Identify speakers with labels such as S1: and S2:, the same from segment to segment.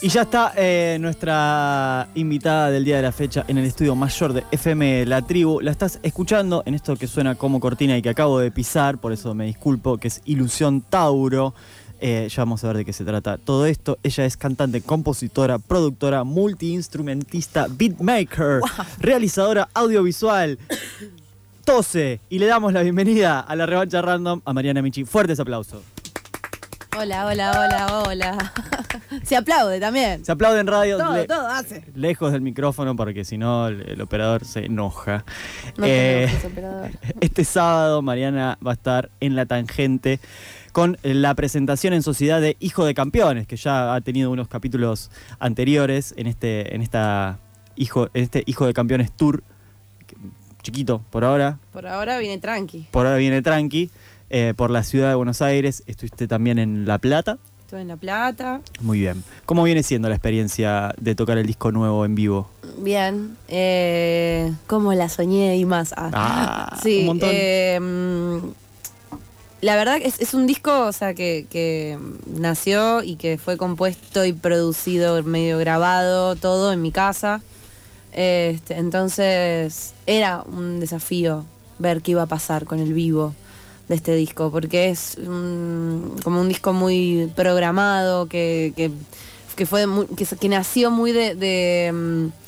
S1: Y ya está eh, nuestra invitada del día de la fecha en el estudio mayor de FM La Tribu. La estás escuchando en esto que suena como cortina y que acabo de pisar, por eso me disculpo, que es Ilusión Tauro. Eh, ya vamos a ver de qué se trata todo esto. Ella es cantante, compositora, productora, multiinstrumentista, beatmaker, realizadora audiovisual. Tose y le damos la bienvenida a la revancha random a Mariana Michi. Fuertes aplausos.
S2: Hola, hola, hola, hola. Se aplaude también.
S1: Se aplaude en radio.
S2: Todo,
S1: le-
S2: todo hace.
S1: lejos del micrófono porque si no el, el operador se enoja.
S2: No
S1: Eh,
S2: operador.
S1: este sábado Mariana va a estar en La Tangente con la presentación en sociedad de Hijo de Campeones, que ya ha tenido unos capítulos anteriores en este, en esta Hijo, en este Hijo de Campeones Tour, chiquito por ahora,
S2: Por ahora viene tranqui.
S1: por ahora viene tranqui, eh, por la ciudad de Buenos Aires, estuviste también en La Plata.
S2: Estoy en La Plata.
S1: Muy bien. ¿Cómo viene siendo la experiencia de tocar el disco nuevo en vivo?
S2: Bien. Eh, ¿Cómo la soñé y más? Ah,
S1: Ah,
S2: sí.
S1: un montón.
S2: eh, la verdad que es, es un disco, o sea, que, que nació y que fue compuesto y producido, medio grabado, todo en mi casa. Este, entonces era un desafío ver qué iba a pasar con el vivo de este disco, porque es un- como un disco muy programado, que, que, fue muy- que, nació muy de, mm,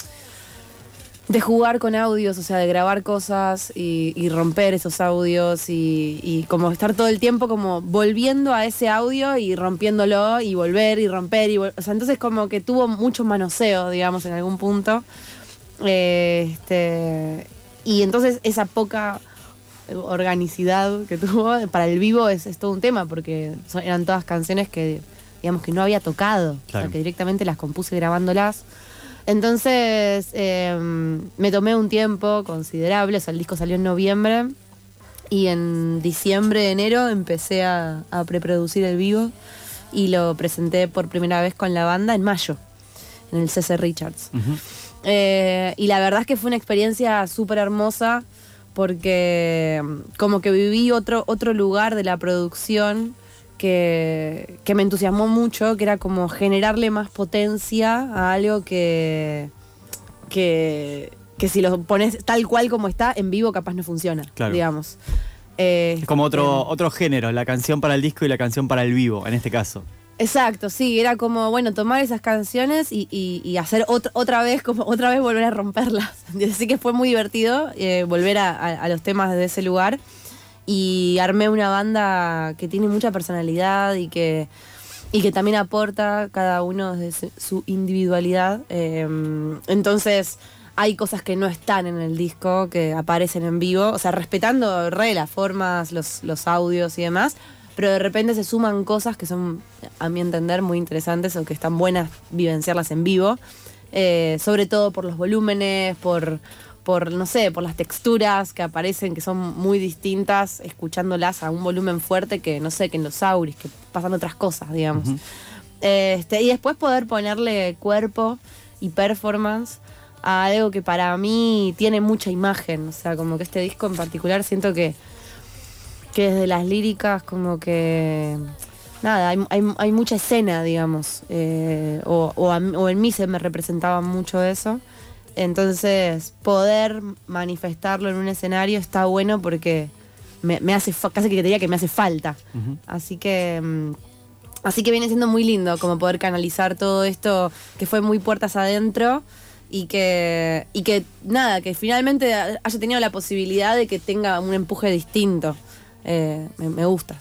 S2: de jugar con audios, o sea, de grabar cosas y, romper esos audios y, y como estar todo el tiempo como volviendo a ese audio y rompiéndolo y volver y romper y vol- o sea, entonces como que tuvo mucho manoseo, digamos, en algún punto. Eh, este, y entonces esa poca organicidad que tuvo para el vivo es, es todo un tema porque son- eran todas canciones que digamos que no había tocado, o sea,
S1: Claro.
S2: que directamente las compuse grabándolas. Entonces eh, me tomé un tiempo considerable, o sea, el disco salió en noviembre y en diciembre, enero empecé a, a preproducir el vivo y lo presenté por primera vez con la banda en mayo, en el CC Richards. Eh, y la verdad es que fue una experiencia súper hermosa porque mm, como que viví otro, otro lugar de la producción que, que me entusiasmó mucho, que era como generarle más potencia a algo que, que, que si lo pones tal cual como está, en vivo capaz no funciona,
S1: Claro.
S2: digamos. Eh,
S1: Es como otro,
S2: este,
S1: otro género, la canción para el disco y la canción para el vivo, en este caso.
S2: Exacto, sí, era como, bueno, tomar esas canciones y, y- hacer ot- otra vez, como otra vez volver a romperlas. Así que fue muy divertido eh, volver a, los temas de ese lugar. Y armé una banda que tiene mucha personalidad y que, y que también aporta cada uno desde su- individualidad. Eh, entonces, hay cosas que no están en el disco, que aparecen en vivo, o sea, respetando re las formas, los audios y demás, pero de repente se suman cosas que son, a mi entender, muy interesantes o que están buenas vivenciarlas en vivo, eh, sobre todo por los volúmenes, por, por, no sé, por las texturas que aparecen, que son muy distintas, escuchándolas a un volumen fuerte que, no sé, que en los auris, que pasan otras cosas, digamos. Este, y después poder ponerle cuerpo y performance a algo que para mí tiene mucha imagen. O sea, como que este disco en particular siento que, que desde las líricas como que nada, hay, hay- hay mucha escena, digamos, eh, o, o a o en mí se me representaba mucho eso. Entonces, poder manifestarlo en un escenario está bueno porque me, me hace, casi que te diría que me hace falta. Así que... mm, Así que viene siendo muy lindo como poder canalizar todo esto que fue muy puertas adentro y que, y que nada, que finalmente haya tenido la posibilidad de que tenga un empuje distinto. Eh, me, me gusta.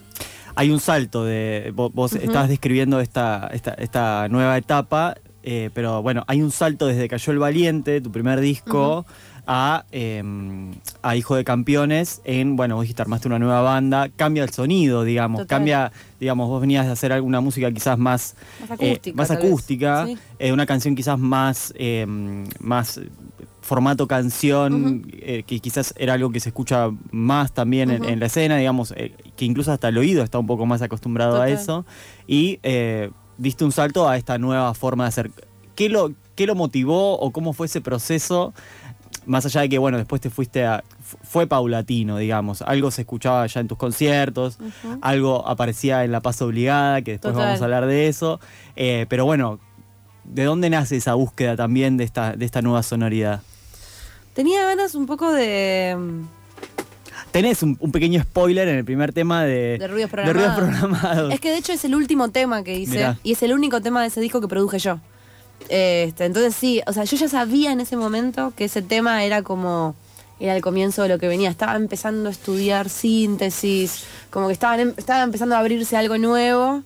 S1: Hay un salto de. Vos, vos estabas describiendo esta, esta, esta nueva etapa, eh, pero bueno, hay un salto desde Cayó el Valiente, tu primer disco, a, eh, a Hijo de Campeones, en, bueno, vos dijiste, armaste una nueva banda, cambia el sonido, digamos,
S2: Total.
S1: cambia, digamos, vos venías de hacer alguna música quizás más.
S2: Más
S1: eh,
S2: acústica,
S1: más
S2: tal vez.
S1: acústica,
S2: Sí.
S1: eh, una canción quizás más. eh, más formato canción, eh, que quizás era algo que se escucha más también en, la escena, digamos, eh, que incluso hasta el oído está un poco más acostumbrado a eso. Y eh, diste un salto a esta nueva forma de hacer. ¿Qué lo, ¿Qué lo motivó o cómo fue ese proceso? Más allá de que, bueno, después te fuiste a... fu- Fue paulatino, digamos. Algo se escuchaba ya en tus conciertos, algo aparecía en La Paz Obligada, que después
S2: Total.
S1: vamos a hablar de eso. Eh, pero bueno, ¿de dónde nace esa búsqueda también de esta, de esta nueva sonoridad?
S2: Tenía ganas un poco de,
S1: Tenés un, un pequeño spoiler en el primer tema de,
S2: de ruidos
S1: de ruidos
S2: programados. Es que de hecho es el último tema que hice
S1: Mirá.
S2: y es el único tema de ese disco que produje yo. Este, entonces sí, o sea, yo ya sabía en ese momento que ese tema era como era el comienzo de lo que venía. Estaba empezando a estudiar síntesis, como que estaban em- estaba empezando a abrirse algo nuevo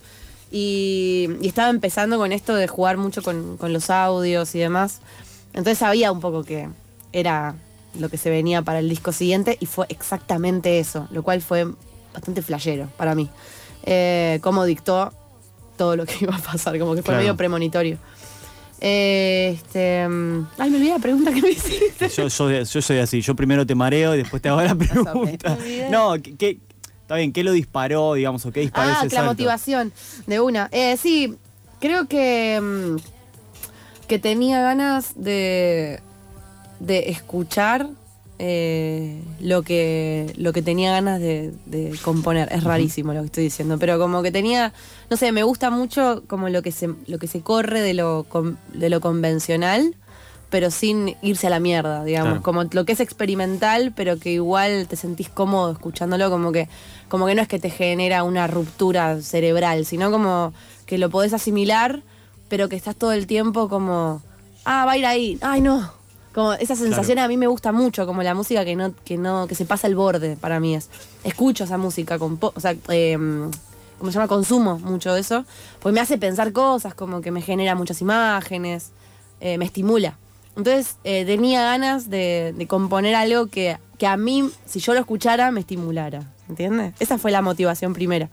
S2: y, y estaba empezando con esto de jugar mucho con, con los audios y demás. Entonces sabía un poco que era lo que se venía para el disco siguiente y fue exactamente eso, lo cual fue bastante flashero para mí. Eh, cómo dictó todo lo que iba a pasar, como que fue
S1: Claro.
S2: medio premonitorio. Eh, este, mm, ay, me olvidé la pregunta que me hiciste.
S1: Yo, yo, yo soy así, yo primero te mareo y después te hago la pregunta. No, ¿qué, está bien, ¿qué lo disparó, digamos, o qué disparó
S2: Ah,
S1: ese
S2: la
S1: salto?
S2: motivación de una. Eh, sí, creo que, mm, que tenía ganas de, de escuchar eh, lo, que, lo que tenía ganas de, de componer. Es rarísimo lo que estoy diciendo, pero como que tenía, no sé, me gusta mucho como lo que se, lo que se corre de lo, de lo convencional pero sin irse a la mierda, digamos,
S1: Claro.
S2: como lo que es experimental, pero que igual te sentís cómodo escuchándolo, como que, como que no es que te genera una ruptura cerebral, sino como que lo podés asimilar, pero que estás todo el tiempo como, ah, va a ir ahí, ay no. Como esa sensación a mí me gusta mucho, como la música que no, que no, que se pasa el borde para mí es. Escucho esa música, con po- o sea, eh, ¿cómo se llama? Consumo mucho de eso, porque me hace pensar cosas, como que me genera muchas imágenes, eh, me estimula. Entonces eh, tenía ganas de, de componer algo que, que a mí, si yo lo escuchara, me estimulara. ¿Entiendes? Esa fue la motivación primera.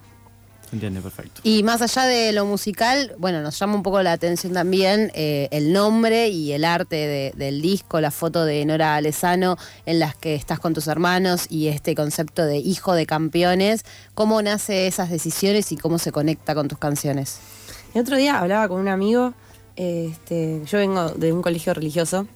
S1: Entiende, perfecto.
S3: Y más allá de lo musical, bueno, nos llama un poco la atención también eh, el nombre y el arte de- del disco, la foto de Nora Alesano en las que estás con tus hermanos y este concepto de hijo de campeones. ¿Cómo nace esas decisiones y cómo se conecta con tus canciones?
S2: El otro día hablaba con un amigo, este, yo vengo de un colegio religioso.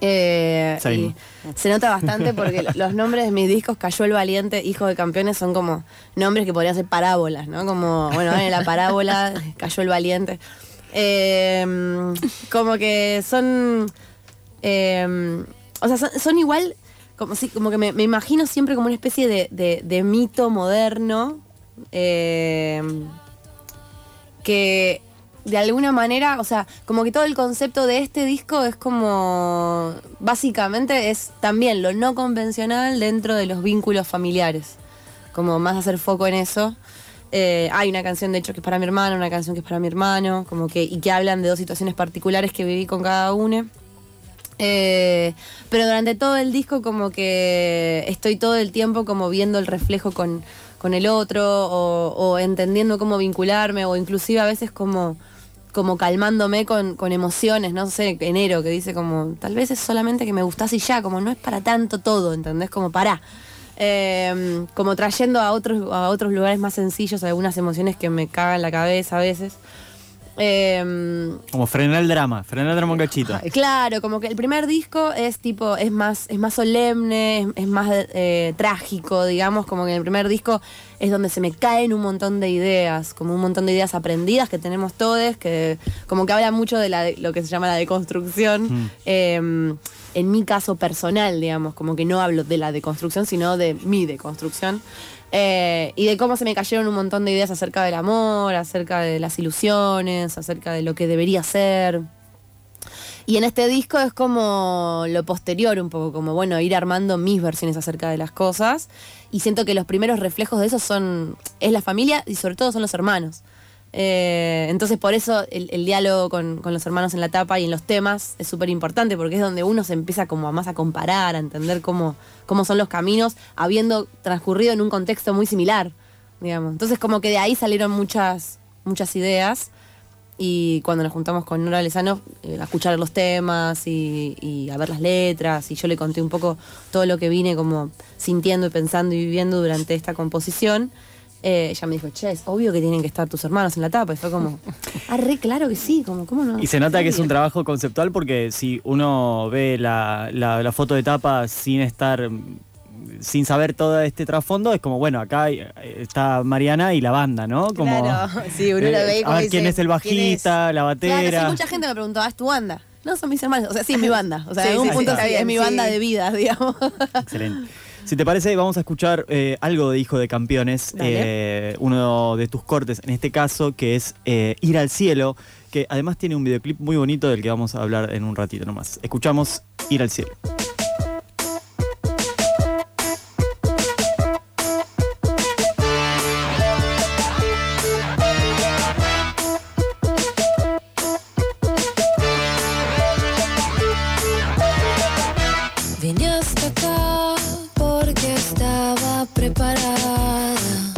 S2: Eh, y se nota bastante porque lo- los nombres de mis discos, Cayó el Valiente, Hijo de Campeones, son como nombres que podrían ser parábolas, ¿no? Como, bueno, en la parábola, Cayó el Valiente. Eh, como que son. eh, o sea, son, son igual. Como, si, como que me, me imagino siempre como una especie de, de- de mito moderno. que de alguna manera, o sea, como que todo el concepto de este disco es como, básicamente es también lo no convencional dentro de los vínculos familiares, como más hacer foco en eso. Eh, hay una canción de hecho que es para mi hermana, una canción que es para mi hermano, como que, y que hablan de dos situaciones particulares que viví con cada uno. Eh, pero durante todo el disco como que estoy todo el tiempo como viendo el reflejo con, con el otro o, o entendiendo cómo vincularme o inclusive a veces como, como calmándome con, con emociones, no sé, enero que dice como tal vez es solamente que me gustás y ya, como no es para tanto todo, ¿entendés? Como para. como trayendo a otros, a otros lugares más sencillos algunas emociones que me cagan la cabeza a veces. Em,
S1: Como frenar el drama, frenar el drama un cachito.
S2: Claro, como que el primer disco es tipo, es más, es más solemne, es, es más eh, trágico, digamos, como que en el primer disco es donde se me caen un montón de ideas, como un montón de ideas aprendidas que tenemos todos, que como que habla mucho de, la, de lo que se llama la deconstrucción.
S1: Mm.
S2: Eh, en mi caso personal, digamos, como que no hablo de la deconstrucción, sino de mi deconstrucción. Eh, y de cómo se me cayeron un montón de ideas acerca del amor, acerca de las ilusiones, acerca de lo que debería ser. Y en este disco es como lo posterior, un poco como, bueno, ir armando mis versiones acerca de las cosas. Y siento que los primeros reflejos de eso son, es la familia y sobre todo son los hermanos. Eh, entonces por eso el, diálogo con, los hermanos en la tapa y en los temas es súper importante porque es donde uno se empieza como a más a comparar, a entender cómo, son los caminos, habiendo transcurrido en un contexto muy similar, digamos. Entonces como que de ahí salieron muchas, muchas ideas y cuando nos juntamos con Nora Lezano eh, a escuchar los temas y, y a ver las letras y yo le conté un poco todo lo que vine como sintiendo y pensando y viviendo durante esta composición. Eh, ella me dijo, che, es obvio que tienen que estar tus hermanos en la tapa. Y fue como, ah, re claro que sí, como, ¿cómo no?
S1: Y se nota que es un trabajo conceptual porque si uno ve la, la- la foto de tapa sin estar, sin saber todo este trasfondo, es como, bueno, acá está Mariana y la banda, ¿no? Como,
S3: Claro, sí, uno la ve y
S1: a ver
S3: dice,
S1: quién es el
S3: ¿quién
S1: bajista, la
S2: Claro,
S1: batera.
S2: sí, mucha gente me preguntó, ah, ¿es tu banda? No, son mis hermanos. O sea, sí, es mi banda. O sea,
S3: Sí,
S2: en algún
S3: sí,
S2: punto
S3: está
S2: sí,
S3: bien,
S2: es mi
S3: sí.
S2: banda de vida, digamos.
S1: Excelente. Si te parece, vamos a escuchar eh, algo de Hijo de Campeones, eh, uno de tus cortes en este caso, que es eh, Ir al Cielo, que además tiene un videoclip muy bonito del que vamos a hablar en un ratito nomás. Escuchamos Ir al Cielo.
S4: Vine hasta acá porque estaba preparada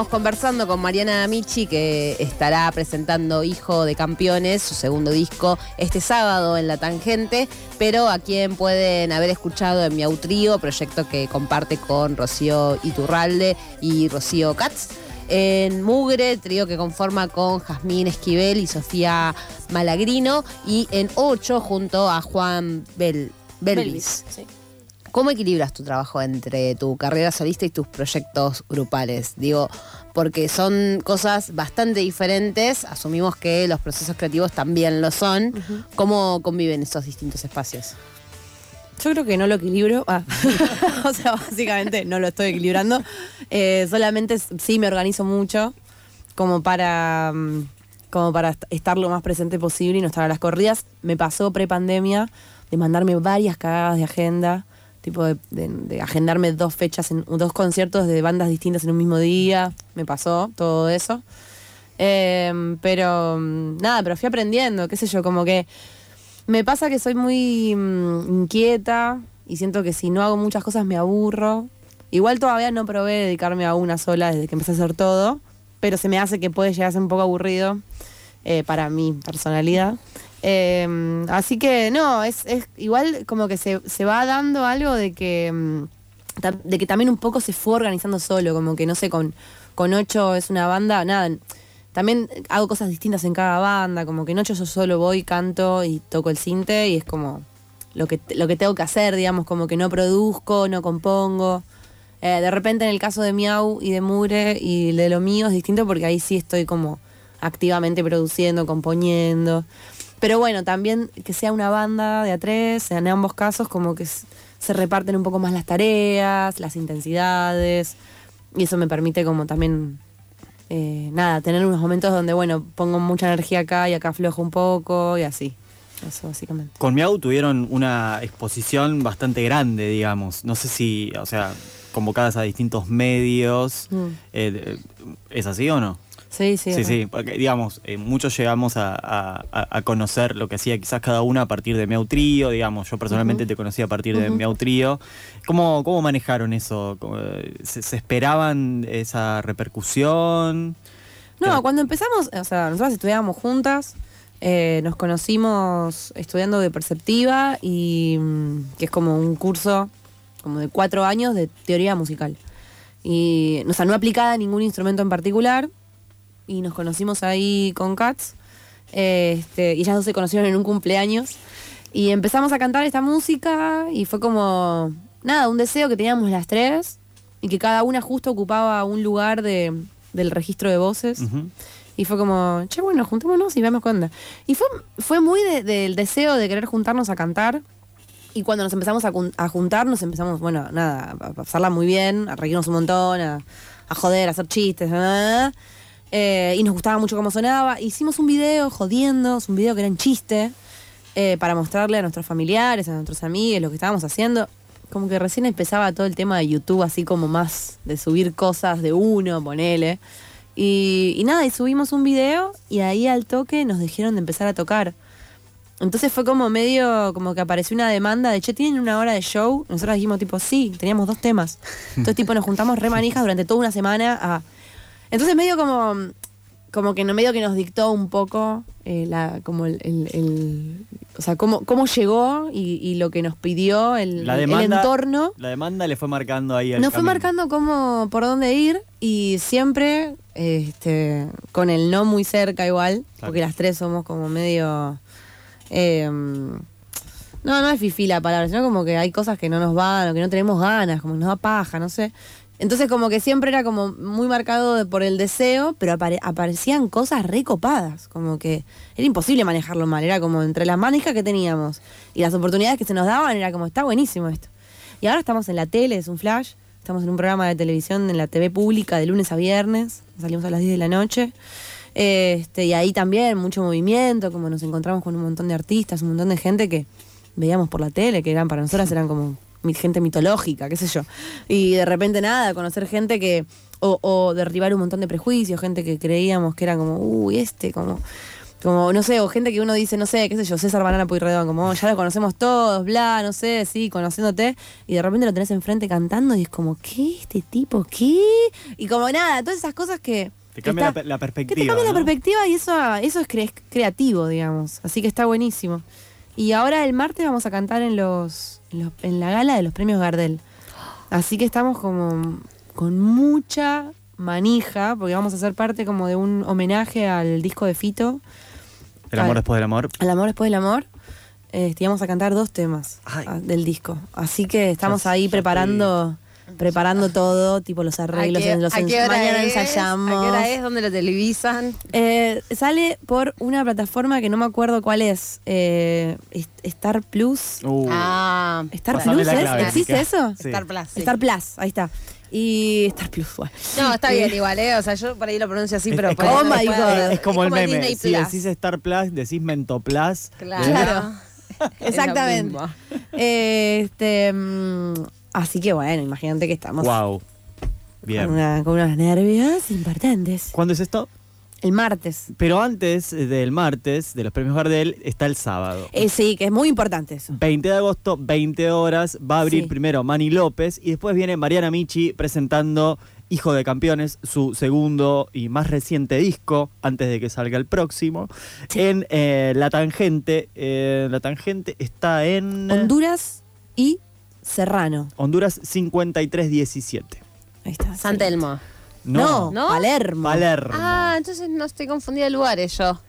S3: Estamos conversando con Mariana Michi, que estará presentando Hijo de Campeones, su segundo disco, este sábado en La Tangente, pero a quien pueden haber escuchado en Miau Trío, proyecto que comparte con Rocío Iturralde y Rocío Katz. En Mugre, trío que conforma con Jazmín Esquivel y Sofía Malagrino. Y en 8 junto a Juan Bel Belvis. ¿Cómo equilibras tu trabajo entre tu carrera solista y tus proyectos grupales? Digo, porque son cosas bastante diferentes, asumimos que los procesos creativos también lo son. ¿Cómo conviven estos distintos espacios?
S2: Yo creo que no lo equilibro. Ah. o sea, básicamente no lo estoy equilibrando. Eh, solamente sí me organizo mucho como para, mm, como para est- estar lo más presente posible y no estar a las corridas. Me pasó pre-pandemia de mandarme varias cagadas de agenda, tipo de, agendarme dos fechas, en dos conciertos de bandas distintas en un mismo día. Me pasó todo eso. Eh, pero mm, nada, pero fui aprendiendo, qué sé yo, como que me pasa que soy muy mm, inquieta y siento que si no hago muchas cosas me aburro. Igual todavía no probé dedicarme a una sola desde que empecé a hacer todo, pero se me hace que puede llegar a ser un poco aburrido eh, para mi personalidad. Eh, así que no, es, es igual como que se, se va dando algo de que, tam- de que también un poco se fue organizando solo, como que no sé, con, con ocho es una banda, nada, también hago cosas distintas en cada banda, como que en ocho yo solo voy, canto y toco el cinte y es como lo que, lo que tengo que hacer, digamos, como que no produzco, no compongo. Eh, de repente en el caso de Miau y de Mure y de lo mío es distinto porque ahí sí estoy como activamente produciendo, componiendo. Pero bueno, también que sea una banda de a tres, en ambos casos como que se reparten un poco más las tareas, las intensidades, y eso me permite como también, eh, nada, tener unos momentos donde, bueno, pongo mucha energía acá y acá aflojo un poco y así. Eso básicamente.
S1: Con Miau tuvieron una exposición bastante grande, digamos. No sé si, o sea, convocadas a distintos medios.
S2: Mm.
S1: Eh, ¿Es así o no?
S2: Sí, sí.
S1: Sí, sí, porque digamos, eh, muchos llegamos a, a- conocer lo que hacía quizás cada una a partir de Miau Trío, digamos, yo personalmente te conocí a partir de Miau Trío. ¿Cómo, ¿Cómo manejaron eso? ¿Cómo, eh, ¿Se, se esperaban esa repercusión?
S2: No, cuando empezamos, o sea, nosotras estudiábamos juntas, eh, nos conocimos estudiando de perceptiva y mm, que es como un curso como de cuatro años de teoría musical. Y, o sea, no aplicada a ningún instrumento en particular. Y nos conocimos ahí con Cats. Este, y ellas dos se conocieron en un cumpleaños. Y empezamos a cantar esta música y fue como, nada, un deseo que teníamos las tres y que cada una justo ocupaba un lugar de, del registro de voces.
S1: Ujú.
S2: Y fue como, che, bueno, juntémonos y veamos qué onda. Y fue, fue muy de- del deseo de querer juntarnos a cantar. Y cuando nos empezamos a, a juntar, nos empezamos, bueno, nada, a pasarla muy bien, a reírnos un montón, a, a joder, a hacer chistes. ah, eh, y nos gustaba mucho cómo sonaba. Hicimos un video jodiendo, un video que era en chiste, eh, para mostrarle a nuestros familiares, a nuestros amigos, lo que estábamos haciendo. Como que recién empezaba todo el tema de YouTube, así como más de subir cosas de uno, ponele. Y, y nada, y subimos un video y ahí al toque nos dijeron de empezar a tocar. Entonces fue como medio, como que apareció una demanda de, che, ¿tienen una hora de show? Nosotros dijimos tipo, sí, teníamos dos temas. Entonces tipo nos juntamos re manijas durante toda una semana a... Entonces medio como, como que no medio que nos dictó un poco eh, la, como el, el- el- o sea, cómo, cómo llegó y, y lo que nos pidió el,
S1: La
S2: el entorno.
S1: La demanda le fue marcando ahí el
S2: Nos fue marcando cómo, por dónde ir y siempre este, con el no muy cerca igual,
S1: Claro.
S2: porque las tres somos como medio... eh, no, no es fifí la palabra, sino como que hay cosas que no nos van o que no tenemos ganas, como que nos da paja, no sé. Entonces como que siempre era como muy marcado por el deseo, pero apare- aparecían cosas recopadas, como que era imposible manejarlo mal, era como entre las manijas que teníamos y las oportunidades que se nos daban, era como, está buenísimo esto. Y ahora estamos en la tele, es un flash, estamos en un programa de televisión en la TV pública de lunes a viernes, salimos a las 10 de la noche. Este, y ahí también mucho movimiento, como nos encontramos con un montón de artistas, un montón de gente que veíamos por la tele, que eran para nosotras eran como gente mitológica, qué sé yo. Y de repente nada, conocer gente que, o, o derribar un montón de prejuicios, gente que creíamos que era como, uy, este, como, como, no sé, o gente que uno dice, no sé, qué sé yo, César Banana Puyredón, como "Oh, ya lo conocemos todos, bla, no sé, sí, conociéndote, y de repente lo tenés enfrente cantando y es como, ¿qué? ¿Este tipo? ¿Qué? Y como nada, todas esas cosas que...
S1: Te cambia
S2: está-
S1: la, la
S2: que te
S1: perspectiva.
S2: cambia la perspectiva y eso, eso es cre- creativo, digamos. Así que está buenísimo. Y ahora el martes vamos a cantar en los, en los- en la gala de los premios Gardel. Así que estamos como con mucha manija, porque vamos a ser parte como de un homenaje al disco de Fito,
S1: El amor después del amor.
S2: al amor después del amor. Este, y vamos a cantar dos temas
S1: Ay.
S2: ah, del disco. Así que estamos ahí preparando preparando todo, tipo los arreglos,
S3: ¿A qué-
S2: los
S3: a qué
S2: ens-
S3: hora
S2: mañana
S3: es?
S2: ensayamos.
S3: ¿A qué hora es? ¿Dónde lo televisan?
S2: Eh, sale por una plataforma que no me acuerdo cuál es. eh, Star Plus.
S1: Uh,
S3: Ah,
S2: Star Plus, ¿existe eso?
S1: Sí.
S3: Star Plus. sí.
S2: Star Plus, ahí está. Y Star Plus, bueno.
S3: No, está bien igual, ¿eh? O sea, yo por ahí lo pronuncio así,
S1: Es-
S3: pero...
S1: es
S3: por
S1: como-
S2: Oh my God.
S1: es como el meme.
S3: Disney
S1: Si
S3: Plus.
S1: decís Star Plus, decís Mentoplas.
S3: Claro.
S2: Exactamente. Eh, este, mm, así que bueno, imagínate que estamos
S1: Wow. Bien.
S2: con, una- con unos nervios importantes.
S1: ¿Cuándo es esto?
S2: El martes.
S1: Pero antes del martes, de los premios Gardel, está el sábado.
S2: Eh, sí, que es muy importante eso.
S1: 20 de agosto, 20 horas, va a abrir
S2: Sí.
S1: primero Manny López y después viene Mariana Michi presentando Hijo de Campeones, su segundo y más reciente disco, antes de que salga el próximo, en eh, La Tangente. Eh, la Tangente está en
S2: Honduras y Serrano.
S1: Honduras 5317.
S2: Ahí está.
S3: San Telmo.
S2: No,
S3: ¿No?
S2: Palermo.
S1: Palermo.
S3: Ah, entonces no estoy confundida de lugares yo.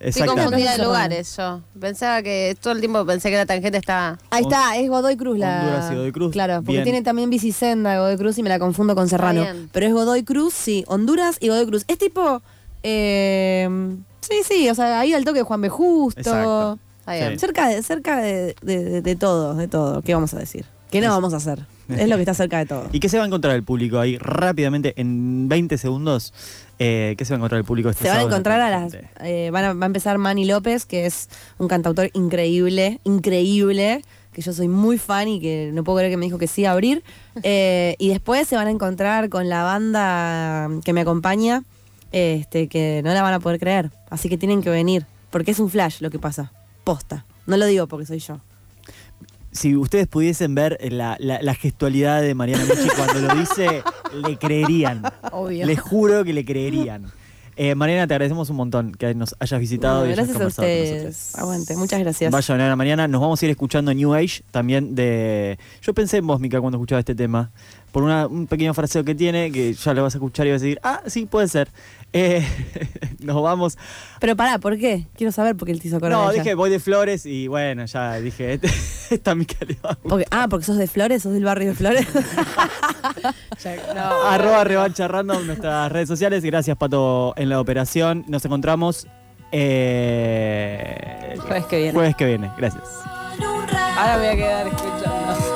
S3: Estoy confundida de lugares yo. Pensaba que todo el tiempo pensé que la tangente estaba...
S2: Ahí está, es Godoy Cruz la.
S1: Honduras y Godoy Cruz.
S2: Claro, porque
S1: Bien.
S2: tiene también Bicicenda de Godoy Cruz y me la confundo con Serrano.
S3: bien.
S2: Pero es Godoy Cruz, sí. Honduras y Godoy Cruz. Es tipo. eh, sí, sí, o sea, ahí al toque de Juan B. Justo.
S1: Exacto. Sí.
S2: Cerca, de, cerca de, de- todo, de todo. ¿Qué vamos a decir? ¿Qué no vamos a hacer? Es lo que está cerca de todo.
S1: ¿Y qué se va a encontrar el público ahí rápidamente, en 20 segundos? eh, ¿Qué se va a encontrar el público este
S2: Se van a encontrar a
S1: La
S2: las. Eh, van a, va a empezar Manny López, que es un cantautor increíble, increíble, que yo soy muy fan y que no puedo creer que me dijo que sí a abrir. Eh, y después se van a encontrar con la banda que me acompaña, este, que no la van a poder creer. Así que tienen que venir, porque es un flash lo que pasa. Posta. No lo digo porque soy yo.
S1: Si ustedes pudiesen ver la, la- la gestualidad de Mariana Michi cuando lo dice, le creerían.
S3: Obvio.
S1: Les juro que le creerían. Eh, Mariana, te agradecemos un montón que nos hayas visitado y hayas
S2: gracias a
S1: conversado con
S2: ustedes.
S1: nosotros.
S2: Aguante, muchas gracias.
S1: Vaya mañana mañana. Nos vamos a ir escuchando New Age también de. Yo pensé en vos, Mica, cuando escuchaba este tema. Por una- un pequeño fraseo que tiene, que ya lo vas a escuchar y vas a decir, ah, sí, puede ser. Eh, nos vamos.
S2: Pero pará, ¿por qué? Quiero saber por qué él te hizo.
S1: No, dije voy de flores y bueno, ya dije, este- esta.
S2: Porque- ah, porque sos de Flores, sos del barrio de Flores.
S1: Arroba revancha random nuestras redes sociales. Gracias, Pato, en la operación. Nos encontramos eh,
S2: Jueves que viene.
S1: Jueves que viene. Gracias.
S3: Ahora voy a quedar escuchando.